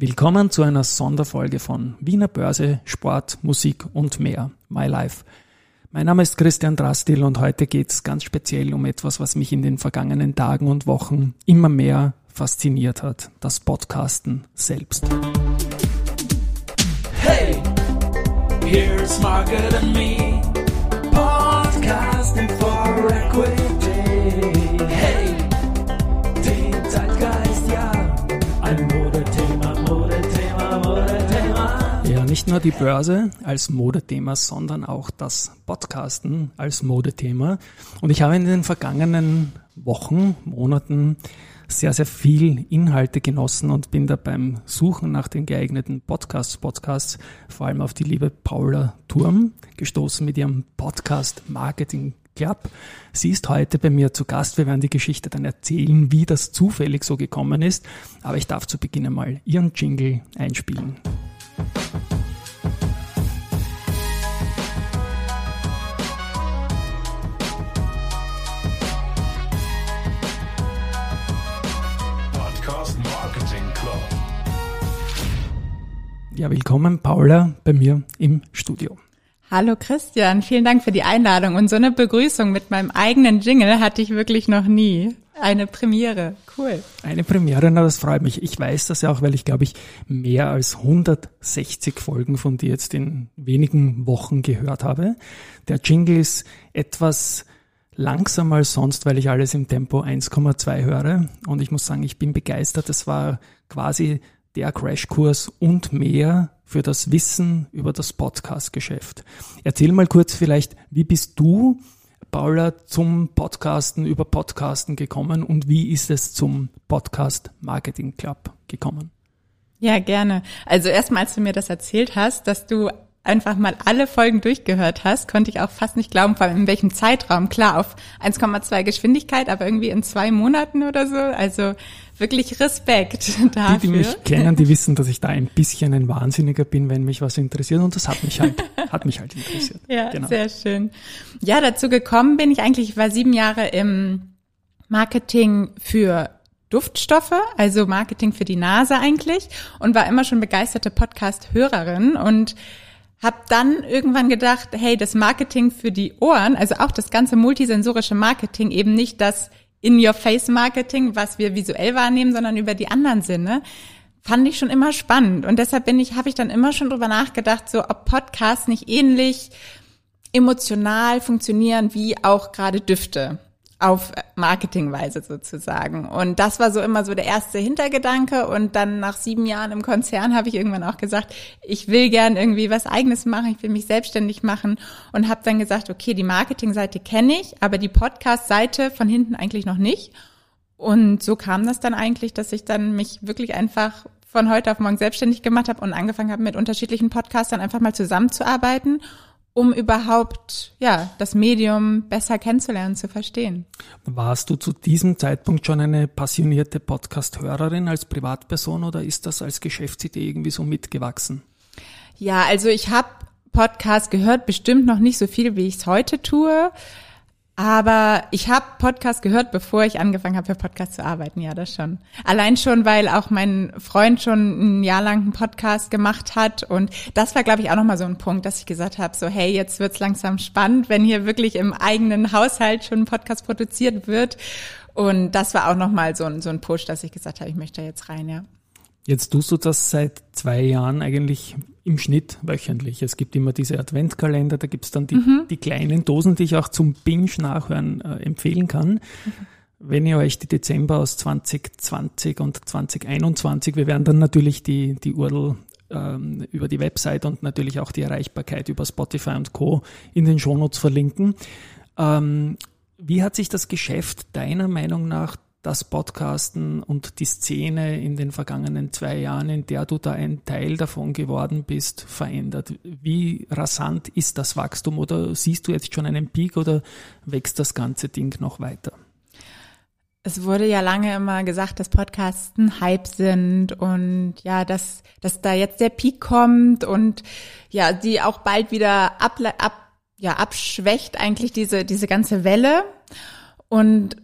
Willkommen zu einer Sonderfolge von Wiener Börse, Sport, Musik und mehr. My Life. Mein Name ist Christian Drastil und heute geht es ganz speziell um etwas, was mich in den vergangenen Tagen und Wochen immer mehr fasziniert hat. Das Podcasten selbst. Hey, here's Margaret and me. Podcasting for Equity. Nicht nur die Börse als Modethema, sondern auch das Podcasten als Modethema. Und ich habe in den vergangenen Wochen, Monaten sehr, sehr viel Inhalte genossen und bin da beim Suchen nach den geeigneten Podcasts, Podcasts vor allem auf die liebe Paula Turm gestoßen mit ihrem Podcast Marketing Club. Sie ist heute bei mir zu Gast. Wir werden die Geschichte dann erzählen, wie das zufällig so gekommen ist. Aber ich darf zu Beginn einmal ihren Jingle einspielen. Ja, willkommen Paula bei mir im Studio. Hallo Christian, vielen Dank für die Einladung und so eine Begrüßung mit meinem eigenen Jingle hatte ich wirklich noch nie. Eine Premiere, cool. Eine Premiere, na das freut mich. Ich weiß das ja auch, weil ich glaube ich mehr als 160 Folgen von dir jetzt in wenigen Wochen gehört habe. Der Jingle ist etwas langsamer als sonst, weil ich alles im Tempo 1,2 höre und ich muss sagen, ich bin begeistert. Das war quasi der Crashkurs und mehr für das Wissen über das Podcast-Geschäft. Erzähl mal kurz vielleicht, wie bist du, Paula, zum Podcasten über Podcasten gekommen und wie ist es zum Podcast Marketing Club gekommen? Ja, gerne. Also erstmal, als du mir das erzählt hast, dass du einfach mal alle Folgen durchgehört hast, konnte ich auch fast nicht glauben, vor allem in welchem Zeitraum. Klar, auf 1,2 Geschwindigkeit, aber irgendwie in zwei Monaten oder so. Also wirklich Respekt dafür. Die, die mich kennen, die wissen, dass ich da ein bisschen ein Wahnsinniger bin, wenn mich was interessiert. Und das hat mich halt, hat mich halt interessiert. Ja, genau. sehr schön. Ja, dazu gekommen bin ich eigentlich, ich war sieben Jahre im Marketing für Duftstoffe, also Marketing für die Nase eigentlich und war immer schon begeisterte Podcast-Hörerin und hab dann irgendwann gedacht, hey, das Marketing für die Ohren, also auch das ganze multisensorische Marketing, eben nicht das In-Your-Face-Marketing, was wir visuell wahrnehmen, sondern über die anderen Sinne, fand ich schon immer spannend. Und deshalb bin ich, habe ich dann immer schon drüber nachgedacht, so ob Podcasts nicht ähnlich emotional funktionieren wie auch gerade Düfte auf Marketingweise sozusagen. Und das war so immer so der erste Hintergedanke. Und dann nach sieben Jahren im Konzern habe ich irgendwann auch gesagt, ich will gern irgendwie was eigenes machen, ich will mich selbstständig machen und habe dann gesagt, okay, die Marketingseite kenne ich, aber die Podcast-Seite von hinten eigentlich noch nicht. Und so kam das dann eigentlich, dass ich dann mich wirklich einfach von heute auf morgen selbstständig gemacht habe und angefangen habe, mit unterschiedlichen Podcastern einfach mal zusammenzuarbeiten um überhaupt ja das Medium besser kennenzulernen, zu verstehen. Warst du zu diesem Zeitpunkt schon eine passionierte Podcast-Hörerin als Privatperson oder ist das als Geschäftsidee irgendwie so mitgewachsen? Ja, also ich habe Podcast gehört, bestimmt noch nicht so viel, wie ich es heute tue. Aber ich habe Podcast gehört, bevor ich angefangen habe, für Podcast zu arbeiten. Ja, das schon. Allein schon, weil auch mein Freund schon ein Jahr lang einen Podcast gemacht hat. Und das war, glaube ich, auch nochmal so ein Punkt, dass ich gesagt habe, so hey, jetzt wird's langsam spannend, wenn hier wirklich im eigenen Haushalt schon ein Podcast produziert wird. Und das war auch nochmal so ein, so ein Push, dass ich gesagt habe, ich möchte jetzt rein, ja. Jetzt tust du das seit zwei Jahren eigentlich im Schnitt wöchentlich. Es gibt immer diese Adventkalender, da gibt es dann die, mhm. die, kleinen Dosen, die ich auch zum Binge-Nachhören äh, empfehlen kann. Mhm. Wenn ihr euch die Dezember aus 2020 und 2021, wir werden dann natürlich die, die URL ähm, über die Website und natürlich auch die Erreichbarkeit über Spotify und Co. in den Shownotes verlinken. Ähm, wie hat sich das Geschäft deiner Meinung nach das Podcasten und die Szene in den vergangenen zwei Jahren, in der du da ein Teil davon geworden bist, verändert? Wie rasant ist das Wachstum oder siehst du jetzt schon einen Peak oder wächst das ganze Ding noch weiter? Es wurde ja lange immer gesagt, dass Podcasts ein Hype sind und ja, dass, dass da jetzt der Peak kommt und ja, die auch bald wieder ab, ab, ja, abschwächt eigentlich diese, diese ganze Welle. Und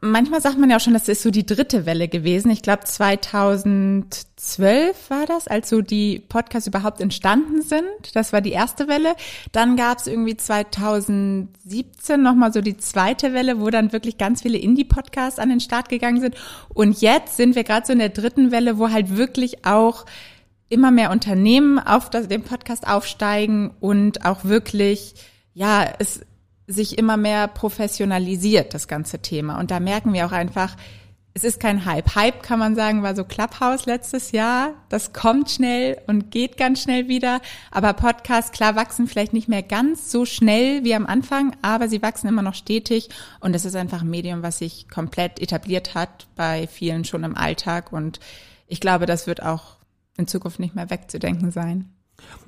manchmal sagt man ja auch schon, das ist so die dritte Welle gewesen. Ich glaube 2012 war das, als so die Podcasts überhaupt entstanden sind. Das war die erste Welle. Dann gab es irgendwie 2017 nochmal so die zweite Welle, wo dann wirklich ganz viele Indie-Podcasts an den Start gegangen sind. Und jetzt sind wir gerade so in der dritten Welle, wo halt wirklich auch immer mehr Unternehmen auf das, den Podcast aufsteigen und auch wirklich, ja, es sich immer mehr professionalisiert, das ganze Thema. Und da merken wir auch einfach, es ist kein Hype. Hype kann man sagen, war so Clubhouse letztes Jahr. Das kommt schnell und geht ganz schnell wieder. Aber Podcasts, klar, wachsen vielleicht nicht mehr ganz so schnell wie am Anfang, aber sie wachsen immer noch stetig. Und es ist einfach ein Medium, was sich komplett etabliert hat bei vielen schon im Alltag. Und ich glaube, das wird auch in Zukunft nicht mehr wegzudenken sein.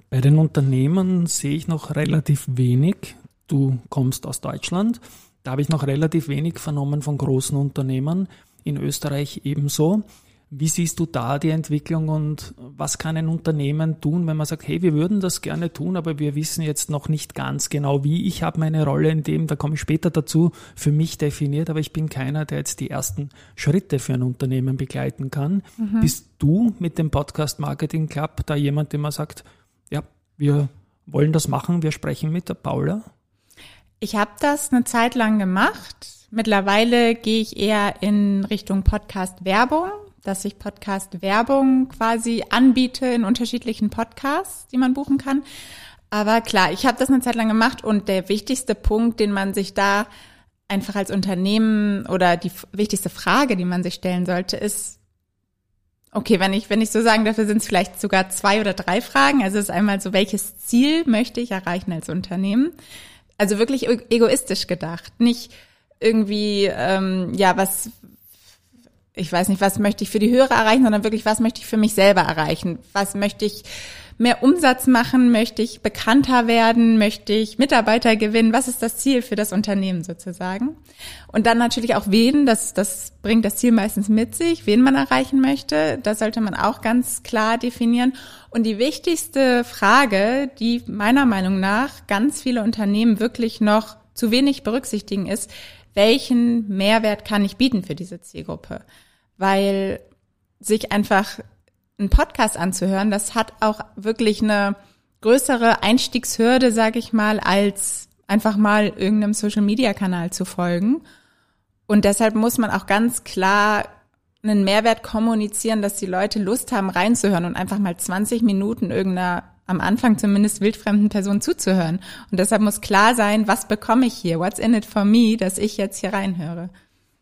Bei den Unternehmen sehe ich noch relativ wenig. Du kommst aus Deutschland. Da habe ich noch relativ wenig vernommen von großen Unternehmen. In Österreich ebenso. Wie siehst du da die Entwicklung und was kann ein Unternehmen tun, wenn man sagt, hey, wir würden das gerne tun, aber wir wissen jetzt noch nicht ganz genau wie. Ich habe meine Rolle in dem, da komme ich später dazu, für mich definiert, aber ich bin keiner, der jetzt die ersten Schritte für ein Unternehmen begleiten kann. Mhm. Bist du mit dem Podcast Marketing Club da jemand, der mal sagt, ja, wir wollen das machen, wir sprechen mit der Paula? Ich habe das eine Zeit lang gemacht. Mittlerweile gehe ich eher in Richtung Podcast-Werbung, dass ich Podcast-Werbung quasi anbiete in unterschiedlichen Podcasts, die man buchen kann. Aber klar, ich habe das eine Zeit lang gemacht und der wichtigste Punkt, den man sich da einfach als Unternehmen oder die wichtigste Frage, die man sich stellen sollte, ist, okay, wenn ich, wenn ich so sagen darf, sind es vielleicht sogar zwei oder drei Fragen. Also es ist einmal so, welches Ziel möchte ich erreichen als Unternehmen? Also wirklich e-, egoistisch gedacht, nicht irgendwie, ähm, ja, was, ich weiß nicht, was möchte ich für die Hörer erreichen, sondern wirklich, was möchte ich für mich selber erreichen? Was möchte ich mehr Umsatz machen? Möchte ich bekannter werden? Möchte ich Mitarbeiter gewinnen? Was ist das Ziel für das Unternehmen sozusagen? Und dann natürlich auch wen, das, das bringt das Ziel meistens mit sich, wen man erreichen möchte. Das sollte man auch ganz klar definieren. Und die wichtigste Frage, die meiner Meinung nach ganz viele Unternehmen wirklich noch zu wenig berücksichtigen, ist, welchen Mehrwert kann ich bieten für diese Zielgruppe? Weil sich einfach einen Podcast anzuhören, das hat auch wirklich eine größere Einstiegshürde, sage ich mal, als einfach mal irgendeinem Social-Media-Kanal zu folgen. Und deshalb muss man auch ganz klar einen Mehrwert kommunizieren, dass die Leute Lust haben reinzuhören und einfach mal 20 Minuten irgendeiner am Anfang zumindest wildfremden Person zuzuhören. Und deshalb muss klar sein, was bekomme ich hier? What's in it for me, dass ich jetzt hier reinhöre?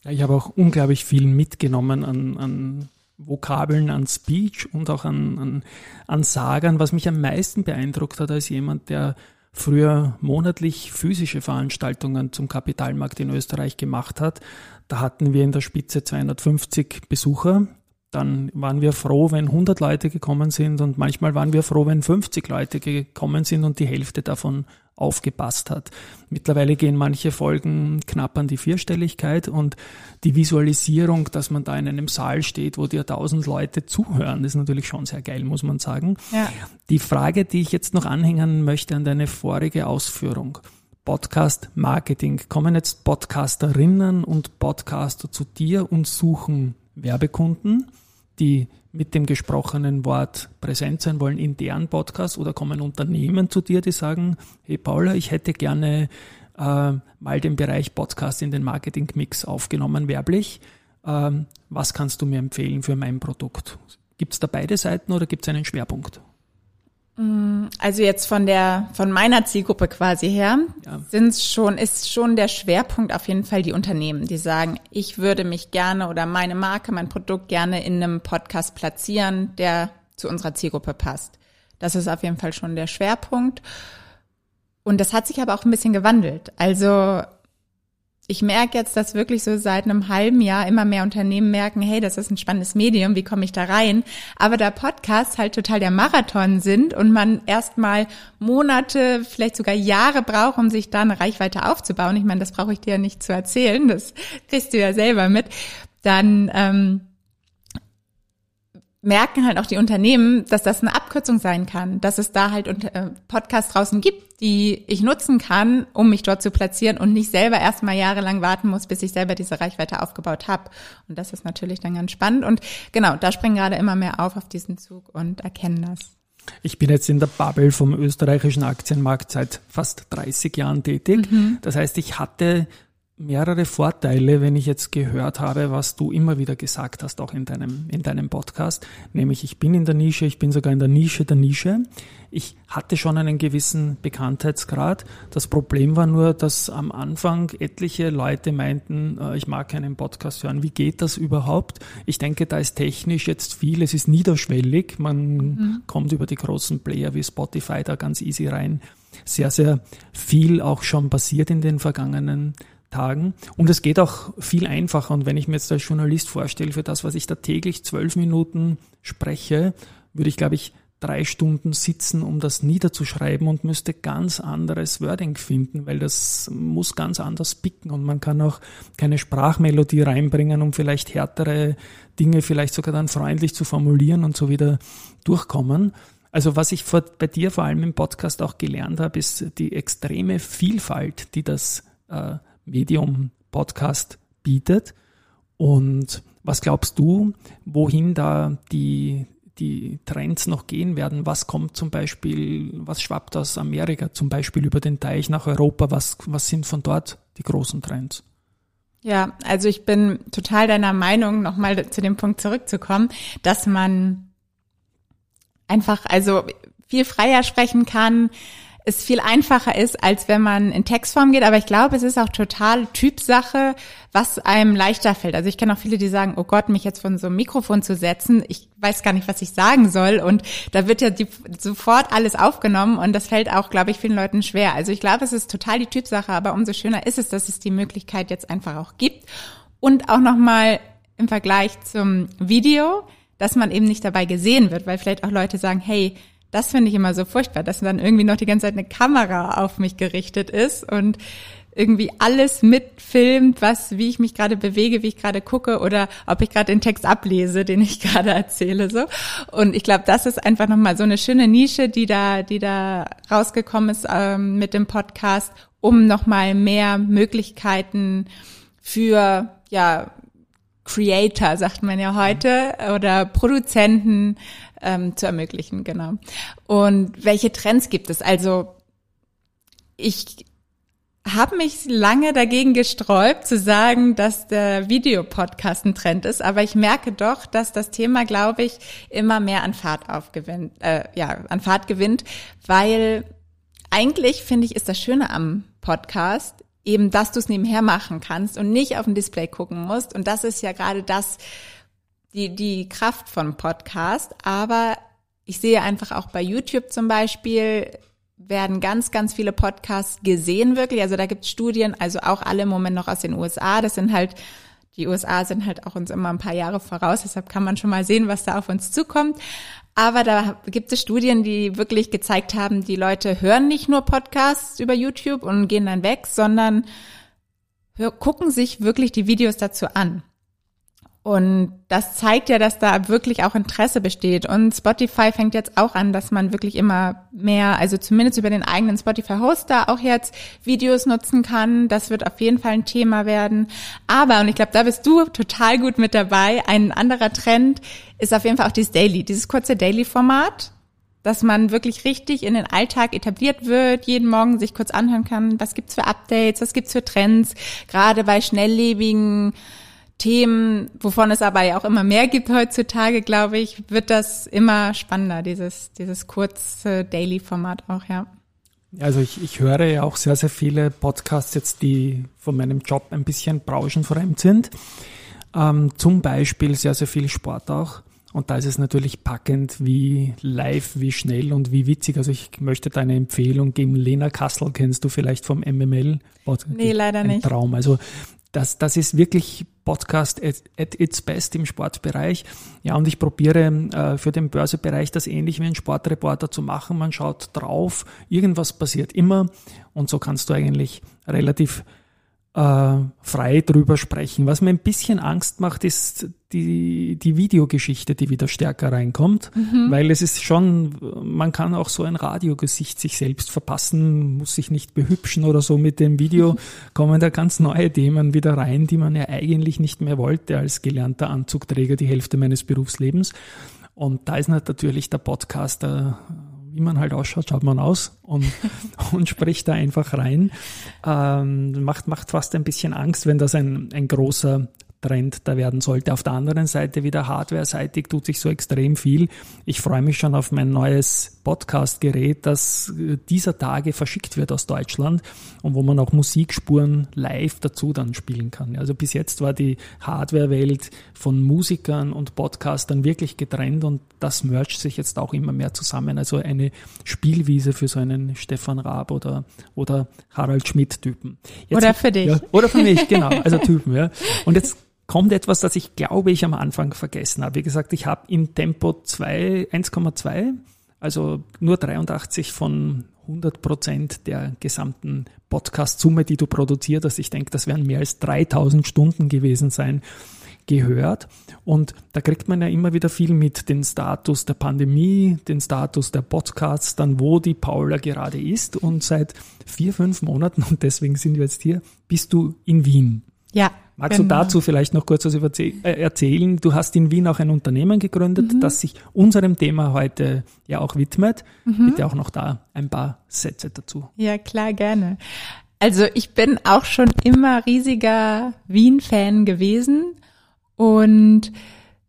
Ja, ich habe auch unglaublich viel mitgenommen an, an Vokabeln, an Speech und auch an, an, an Sagern. Was mich am meisten beeindruckt hat als jemand, der früher monatlich physische Veranstaltungen zum Kapitalmarkt in Österreich gemacht hat. Da hatten wir in der Spitze 250 Besucher. Dann waren wir froh, wenn 100 Leute gekommen sind und manchmal waren wir froh, wenn 50 Leute gekommen sind und die Hälfte davon aufgepasst hat. Mittlerweile gehen manche Folgen knapp an die Vierstelligkeit und die Visualisierung, dass man da in einem Saal steht, wo dir tausend Leute zuhören, ist natürlich schon sehr geil, muss man sagen. Ja. Die Frage, die ich jetzt noch anhängen möchte an deine vorige Ausführung. Podcast Marketing. Kommen jetzt Podcasterinnen und Podcaster zu dir und suchen Werbekunden, die mit dem gesprochenen Wort präsent sein wollen in deren Podcast oder kommen Unternehmen zu dir, die sagen, hey Paula, ich hätte gerne äh, mal den Bereich Podcast in den Marketing-Mix aufgenommen, werblich. Ähm, was kannst du mir empfehlen für mein Produkt? Gibt es da beide Seiten oder gibt es einen Schwerpunkt? Mm, also jetzt von der von meiner Zielgruppe quasi her ja. sind schon ist schon der Schwerpunkt auf jeden Fall die Unternehmen, die sagen, ich würde mich gerne oder meine Marke, mein Produkt gerne in einem Podcast platzieren, der zu unserer Zielgruppe passt. Das ist auf jeden Fall schon der Schwerpunkt. Und das hat sich aber auch ein bisschen gewandelt. Also ich merke jetzt, dass wirklich so seit einem halben Jahr immer mehr Unternehmen merken, hey, das ist ein spannendes Medium, wie komme ich da rein? Aber da Podcasts halt total der Marathon sind und man erstmal Monate, vielleicht sogar Jahre braucht, um sich da eine Reichweite aufzubauen, ich meine, das brauche ich dir ja nicht zu erzählen, das kriegst du ja selber mit, dann ähm, merken halt auch die Unternehmen, dass das eine Abkürzung sein kann, dass es da halt äh, Podcasts draußen gibt, die ich nutzen kann, um mich dort zu platzieren und nicht selber erstmal jahrelang warten muss, bis ich selber diese Reichweite aufgebaut habe. Und das ist natürlich dann ganz spannend. Und genau, da springen gerade immer mehr auf auf diesen Zug und erkennen das. Ich bin jetzt in der Bubble vom österreichischen Aktienmarkt seit fast 30 Jahren tätig. Mhm. Das heißt, ich hatte mehrere Vorteile, wenn ich jetzt gehört habe, was du immer wieder gesagt hast, auch in deinem, in deinem Podcast. Nämlich, ich bin in der Nische, ich bin sogar in der Nische der Nische. Ich hatte schon einen gewissen Bekanntheitsgrad. Das Problem war nur, dass am Anfang etliche Leute meinten, äh, ich mag keinen Podcast hören. Wie geht das überhaupt? Ich denke, da ist technisch jetzt viel, es ist niederschwellig. Man mhm. kommt über die großen Player wie Spotify da ganz easy rein. Sehr, sehr viel auch schon passiert in den vergangenen Tagen. Und es geht auch viel einfacher. Und wenn ich mir jetzt als Journalist vorstelle, für das, was ich da täglich zwölf Minuten spreche, würde ich, glaube ich, drei Stunden sitzen, um das niederzuschreiben und müsste ganz anderes Wording finden, weil das muss ganz anders picken und man kann auch keine Sprachmelodie reinbringen, um vielleicht härtere Dinge vielleicht sogar dann freundlich zu formulieren und so wieder durchkommen. Also was ich vor, bei dir vor allem im Podcast auch gelernt habe, ist die extreme Vielfalt, die das äh, Medium Podcast bietet. Und was glaubst du, wohin da die, die Trends noch gehen werden? Was kommt zum Beispiel, was schwappt aus Amerika zum Beispiel über den Teich nach Europa? Was, was sind von dort die großen Trends? Ja, also ich bin total deiner Meinung, nochmal zu dem Punkt zurückzukommen, dass man einfach also viel freier sprechen kann, es viel einfacher ist, als wenn man in Textform geht. Aber ich glaube, es ist auch total Typsache, was einem leichter fällt. Also ich kenne auch viele, die sagen, oh Gott, mich jetzt von so einem Mikrofon zu setzen, ich weiß gar nicht, was ich sagen soll. Und da wird ja die, sofort alles aufgenommen und das fällt auch, glaube ich, vielen Leuten schwer. Also ich glaube, es ist total die Typsache, aber umso schöner ist es, dass es die Möglichkeit jetzt einfach auch gibt. Und auch nochmal im Vergleich zum Video, dass man eben nicht dabei gesehen wird, weil vielleicht auch Leute sagen, hey, das finde ich immer so furchtbar, dass dann irgendwie noch die ganze Zeit eine Kamera auf mich gerichtet ist und irgendwie alles mitfilmt, was, wie ich mich gerade bewege, wie ich gerade gucke oder ob ich gerade den Text ablese, den ich gerade erzähle, so. Und ich glaube, das ist einfach nochmal so eine schöne Nische, die da, die da rausgekommen ist ähm, mit dem Podcast, um nochmal mehr Möglichkeiten für, ja, Creator, sagt man ja heute, oder Produzenten ähm, zu ermöglichen, genau. Und welche Trends gibt es? Also ich habe mich lange dagegen gesträubt zu sagen, dass der Videopodcast ein Trend ist, aber ich merke doch, dass das Thema, glaube ich, immer mehr an Fahrt aufgewinnt, äh, ja, an Fahrt gewinnt, weil eigentlich finde ich ist das Schöne am Podcast eben, dass du es nebenher machen kannst und nicht auf dem Display gucken musst und das ist ja gerade das, die, die Kraft von Podcast, aber ich sehe einfach auch bei YouTube zum Beispiel, werden ganz, ganz viele Podcasts gesehen wirklich. Also da gibt es Studien, also auch alle im Moment noch aus den USA. Das sind halt, die USA sind halt auch uns immer ein paar Jahre voraus, deshalb kann man schon mal sehen, was da auf uns zukommt. Aber da gibt es Studien, die wirklich gezeigt haben, die Leute hören nicht nur Podcasts über YouTube und gehen dann weg, sondern gucken sich wirklich die Videos dazu an. Und das zeigt ja, dass da wirklich auch Interesse besteht. Und Spotify fängt jetzt auch an, dass man wirklich immer mehr, also zumindest über den eigenen Spotify-Hoster auch jetzt Videos nutzen kann. Das wird auf jeden Fall ein Thema werden. Aber, und ich glaube, da bist du total gut mit dabei, ein anderer Trend ist auf jeden Fall auch dieses Daily, dieses kurze Daily-Format dass man wirklich richtig in den Alltag etabliert wird, jeden Morgen sich kurz anhören kann, was gibt's für Updates, was gibt's für Trends, gerade bei schnelllebigen Themen, wovon es aber ja auch immer mehr gibt heutzutage, glaube ich, wird das immer spannender, dieses, dieses kurze Daily-Format auch, ja. Also ich, ich höre ja auch sehr, sehr viele Podcasts jetzt, die von meinem Job ein bisschen branchenfremd sind. Ähm, zum Beispiel sehr, sehr viel Sport auch. Und da ist es natürlich packend, wie live, wie schnell und wie witzig. Also ich möchte deine Empfehlung geben. Lena Kassel kennst du vielleicht vom MML? Nee, leider ein nicht. Traum. Also das, das ist wirklich Podcast at, at its best im Sportbereich. Ja, und ich probiere äh, für den Börsebereich das ähnlich wie ein Sportreporter zu machen. Man schaut drauf, irgendwas passiert immer und so kannst du eigentlich relativ äh, frei drüber sprechen. Was mir ein bisschen Angst macht, ist die, die Videogeschichte, die wieder stärker reinkommt, mhm. weil es ist schon, man kann auch so ein Radiogesicht sich selbst verpassen, muss sich nicht behübschen oder so. Mit dem Video kommen da ganz neue Themen wieder rein, die man ja eigentlich nicht mehr wollte als gelernter Anzugträger die Hälfte meines Berufslebens. Und da ist natürlich der Podcaster wie man halt ausschaut, schaut man aus und, und spricht da einfach rein. Ähm, macht, macht fast ein bisschen Angst, wenn das ein, ein großer Trend da werden sollte. Auf der anderen Seite wieder hardware-seitig tut sich so extrem viel. Ich freue mich schon auf mein neues Podcast-Gerät, das äh, dieser Tage verschickt wird aus Deutschland und wo man auch Musikspuren live dazu dann spielen kann. Also bis jetzt war die Hardware-Welt von Musikern und Podcastern wirklich getrennt und das mercht sich jetzt auch immer mehr zusammen. Also eine Spielwiese für so einen Stefan Raab oder, oder Harald Schmidt-Typen. Oder für dich. Ja, oder für mich, genau. Also Typen, ja. Und jetzt kommt etwas, das ich glaube ich am Anfang vergessen habe. Wie gesagt, ich habe in Tempo 2, 1,2, also nur 83 von 100 Prozent der gesamten Podcast-Summe, die du produziert hast. Ich denke, das werden mehr als 3000 Stunden gewesen sein, gehört. Und da kriegt man ja immer wieder viel mit, den Status der Pandemie, den Status der Podcasts, dann wo die Paula gerade ist. Und seit vier, fünf Monaten, und deswegen sind wir jetzt hier, bist du in Wien. Ja. Magst genau. du dazu vielleicht noch kurz was äh, erzählen? Du hast in Wien auch ein Unternehmen gegründet, mhm. das sich unserem Thema heute ja auch widmet. Mhm. Bitte auch noch da ein paar Sätze dazu. Ja, klar, gerne. Also ich bin auch schon immer riesiger Wien-Fan gewesen und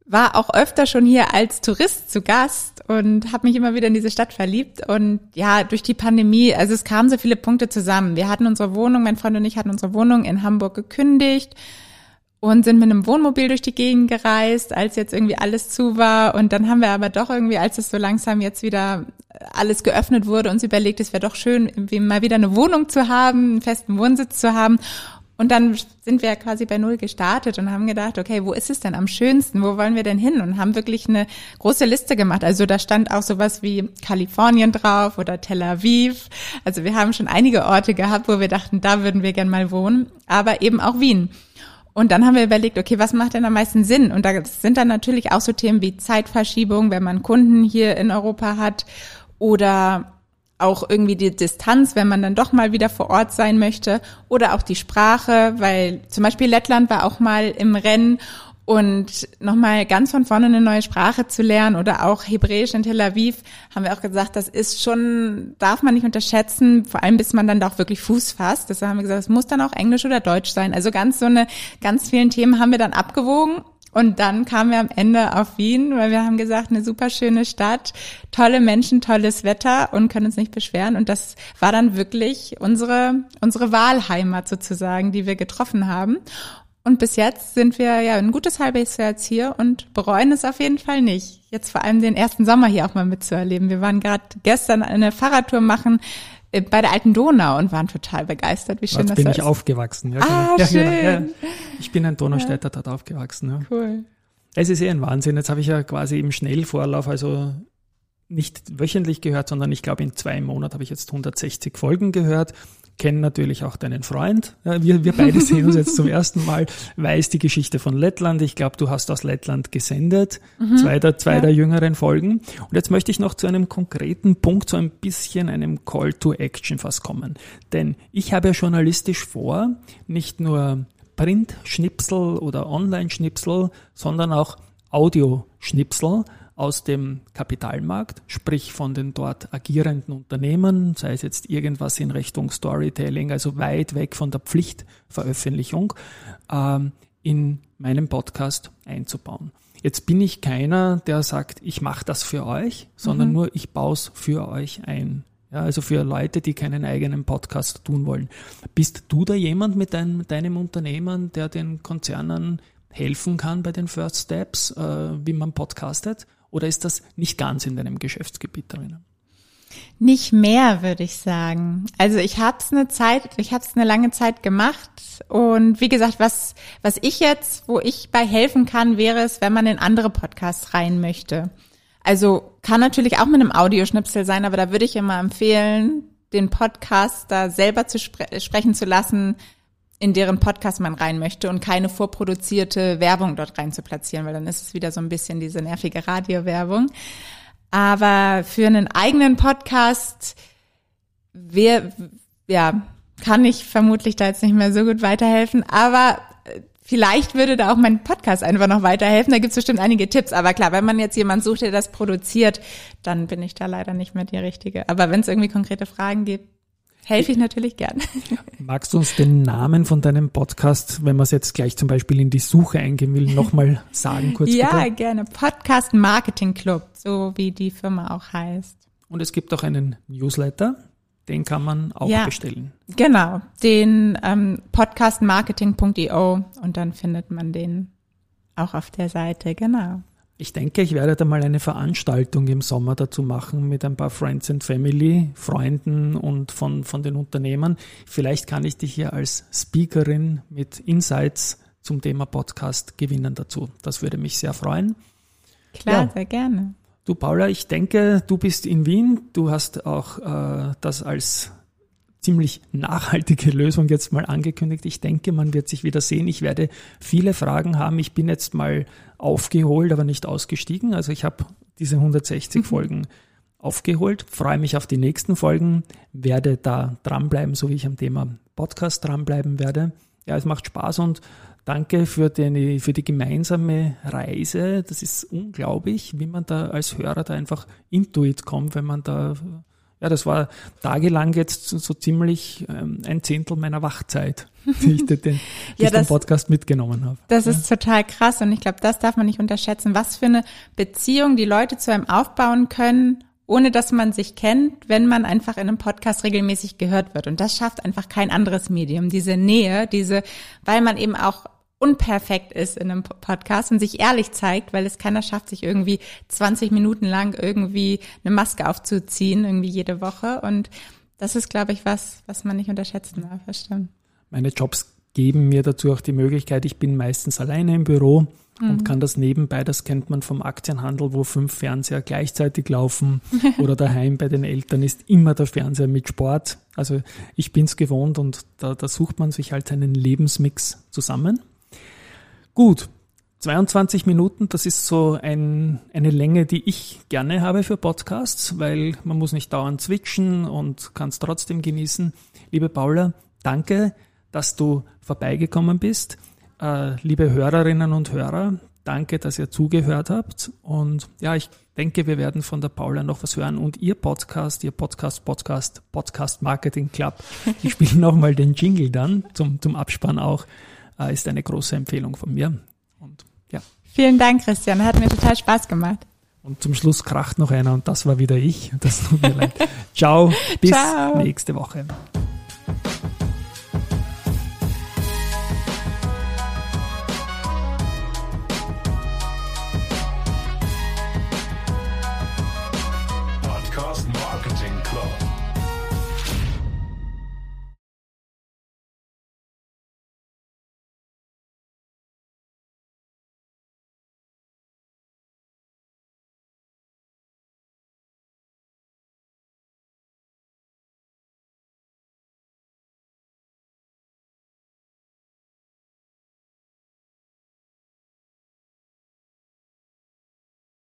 war auch öfter schon hier als Tourist zu Gast und habe mich immer wieder in diese Stadt verliebt. Und ja, durch die Pandemie, also es kamen so viele Punkte zusammen. Wir hatten unsere Wohnung, mein Freund und ich hatten unsere Wohnung in Hamburg gekündigt und sind mit einem Wohnmobil durch die Gegend gereist, als jetzt irgendwie alles zu war. Und dann haben wir aber doch irgendwie, als es so langsam jetzt wieder alles geöffnet wurde, uns überlegt, es wäre doch schön, mal wieder eine Wohnung zu haben, einen festen Wohnsitz zu haben. Und dann sind wir quasi bei Null gestartet und haben gedacht, okay, wo ist es denn am schönsten? Wo wollen wir denn hin? Und haben wirklich eine große Liste gemacht. Also da stand auch sowas wie Kalifornien drauf oder Tel Aviv. Also wir haben schon einige Orte gehabt, wo wir dachten, da würden wir gern mal wohnen. Aber eben auch Wien. Und dann haben wir überlegt, okay, was macht denn am meisten Sinn? Und da sind dann natürlich auch so Themen wie Zeitverschiebung, wenn man Kunden hier in Europa hat oder auch irgendwie die Distanz, wenn man dann doch mal wieder vor Ort sein möchte oder auch die Sprache, weil zum Beispiel Lettland war auch mal im Rennen und nochmal ganz von vorne eine neue Sprache zu lernen oder auch Hebräisch in Tel Aviv, haben wir auch gesagt, das ist schon, darf man nicht unterschätzen, vor allem bis man dann doch wirklich Fuß fasst. Deshalb haben wir gesagt, es muss dann auch Englisch oder Deutsch sein. Also ganz so eine, ganz vielen Themen haben wir dann abgewogen und dann kamen wir am Ende auf Wien, weil wir haben gesagt, eine super schöne Stadt, tolle Menschen, tolles Wetter und können uns nicht beschweren. Und das war dann wirklich unsere, unsere Wahlheimat sozusagen, die wir getroffen haben. Und bis jetzt sind wir ja ein gutes halbes Jahr jetzt hier und bereuen es auf jeden Fall nicht. Jetzt vor allem den ersten Sommer hier auch mal mitzuerleben. Wir waren gerade gestern eine Fahrradtour machen bei der alten Donau und waren total begeistert, wie schön Dort das bin ist. ich aufgewachsen. Ja, ah, genau. schön. Ja, genau. ja, ich bin ein Donaustädter dort aufgewachsen. Ja. Cool. Es ist eh ein Wahnsinn. Jetzt habe ich ja quasi im Schnellvorlauf, also nicht wöchentlich gehört, sondern ich glaube in zwei Monaten habe ich jetzt 160 Folgen gehört. Kenne natürlich auch deinen Freund. Ja, wir, wir beide sehen uns jetzt zum ersten Mal. Weiß die Geschichte von Lettland. Ich glaube, du hast aus Lettland gesendet. Mhm, zwei der, zwei ja. der jüngeren Folgen. Und jetzt möchte ich noch zu einem konkreten Punkt, so ein bisschen einem Call to Action fast kommen. Denn ich habe ja journalistisch vor, nicht nur Print-Schnipsel oder Online-Schnipsel, sondern auch Audioschnipsel aus dem Kapitalmarkt, sprich von den dort agierenden Unternehmen, sei es jetzt irgendwas in Richtung Storytelling, also weit weg von der Pflichtveröffentlichung, ähm, in meinem Podcast einzubauen. Jetzt bin ich keiner, der sagt, ich mache das für euch, sondern mhm. nur ich baue es für euch ein. Ja, also für Leute, die keinen eigenen Podcast tun wollen. Bist du da jemand mit, dein, mit deinem Unternehmen, der den Konzernen helfen kann bei den First Steps, äh, wie man podcastet? Oder ist das nicht ganz in deinem Geschäftsgebiet drin? Nicht mehr, würde ich sagen. Also ich habe es eine Zeit, ich habe es eine lange Zeit gemacht und wie gesagt, was was ich jetzt, wo ich bei helfen kann, wäre es, wenn man in andere Podcasts rein möchte. Also kann natürlich auch mit einem Audioschnipsel sein, aber da würde ich immer empfehlen, den Podcast da selber zu spre sprechen zu lassen, in deren Podcast man rein möchte und keine vorproduzierte Werbung dort rein zu platzieren, weil dann ist es wieder so ein bisschen diese nervige Radiowerbung. Aber für einen eigenen Podcast, wer, ja, kann ich vermutlich da jetzt nicht mehr so gut weiterhelfen, aber äh, vielleicht würde da auch mein Podcast einfach noch weiterhelfen. Da gibt es bestimmt einige Tipps. Aber klar, wenn man jetzt jemand sucht, der das produziert, dann bin ich da leider nicht mehr die Richtige. Aber wenn es irgendwie konkrete Fragen gibt, helfe ich natürlich gern. Magst du uns den Namen von deinem Podcast, wenn man es jetzt gleich zum Beispiel in die Suche eingehen will, nochmal sagen kurz? ja, bitte? gerne. Podcast Marketing Club, so wie die Firma auch heißt. Und es gibt auch einen Newsletter, den kann man auch ja, bestellen. Genau, den ähm, podcastmarketing.io und dann findet man den auch auf der Seite, genau. Ich denke, ich werde da mal eine Veranstaltung im Sommer dazu machen mit ein paar Friends and Family, Freunden und von, von den Unternehmern. Vielleicht kann ich dich hier als Speakerin mit Insights zum Thema Podcast gewinnen dazu. Das würde mich sehr freuen. Klar, ja. sehr gerne. Du Paula, ich denke, du bist in Wien. Du hast auch äh, das als ziemlich nachhaltige Lösung jetzt mal angekündigt. Ich denke, man wird sich wieder sehen. Ich werde viele Fragen haben. Ich bin jetzt mal aufgeholt, aber nicht ausgestiegen. Also ich habe diese 160 mhm. Folgen aufgeholt, freue mich auf die nächsten Folgen, werde da dranbleiben, so wie ich am Thema Podcast dranbleiben werde. Ja, es macht Spaß und danke für die, für die gemeinsame Reise. Das ist unglaublich, wie man da als Hörer da einfach intuit kommt, wenn man da ja, das war tagelang jetzt so ziemlich ähm, ein Zehntel meiner Wachzeit, die ich den, die ja, ich das, den Podcast mitgenommen habe. Das ja. ist total krass und ich glaube, das darf man nicht unterschätzen, was für eine Beziehung die Leute zu einem aufbauen können, ohne dass man sich kennt, wenn man einfach in einem Podcast regelmäßig gehört wird. Und das schafft einfach kein anderes Medium. Diese Nähe, diese, weil man eben auch unperfekt ist in einem Podcast und sich ehrlich zeigt, weil es keiner schafft, sich irgendwie 20 Minuten lang irgendwie eine Maske aufzuziehen, irgendwie jede Woche. Und das ist, glaube ich, was, was man nicht unterschätzen darf. Das stimmt. Meine Jobs geben mir dazu auch die Möglichkeit, ich bin meistens alleine im Büro und mhm. kann das nebenbei, das kennt man vom Aktienhandel, wo fünf Fernseher gleichzeitig laufen oder daheim bei den Eltern ist immer der Fernseher mit Sport. Also ich bin's gewohnt und da, da sucht man sich halt einen Lebensmix zusammen. Gut, 22 Minuten, das ist so ein, eine Länge, die ich gerne habe für Podcasts, weil man muss nicht dauernd switchen und kann es trotzdem genießen. Liebe Paula, danke, dass du vorbeigekommen bist. Äh, liebe Hörerinnen und Hörer, danke, dass ihr zugehört habt. Und ja, ich denke, wir werden von der Paula noch was hören. Und ihr Podcast, ihr Podcast, Podcast, Podcast Marketing Club, ich spiele nochmal den Jingle dann zum, zum Abspann auch äh, ist eine große Empfehlung von mir. Und ja. Vielen Dank, Christian. Hat mir total Spaß gemacht. Und zum Schluss kracht noch einer und das war wieder ich. Das tut mir leid. Ciao, bis Ciao. nächste Woche.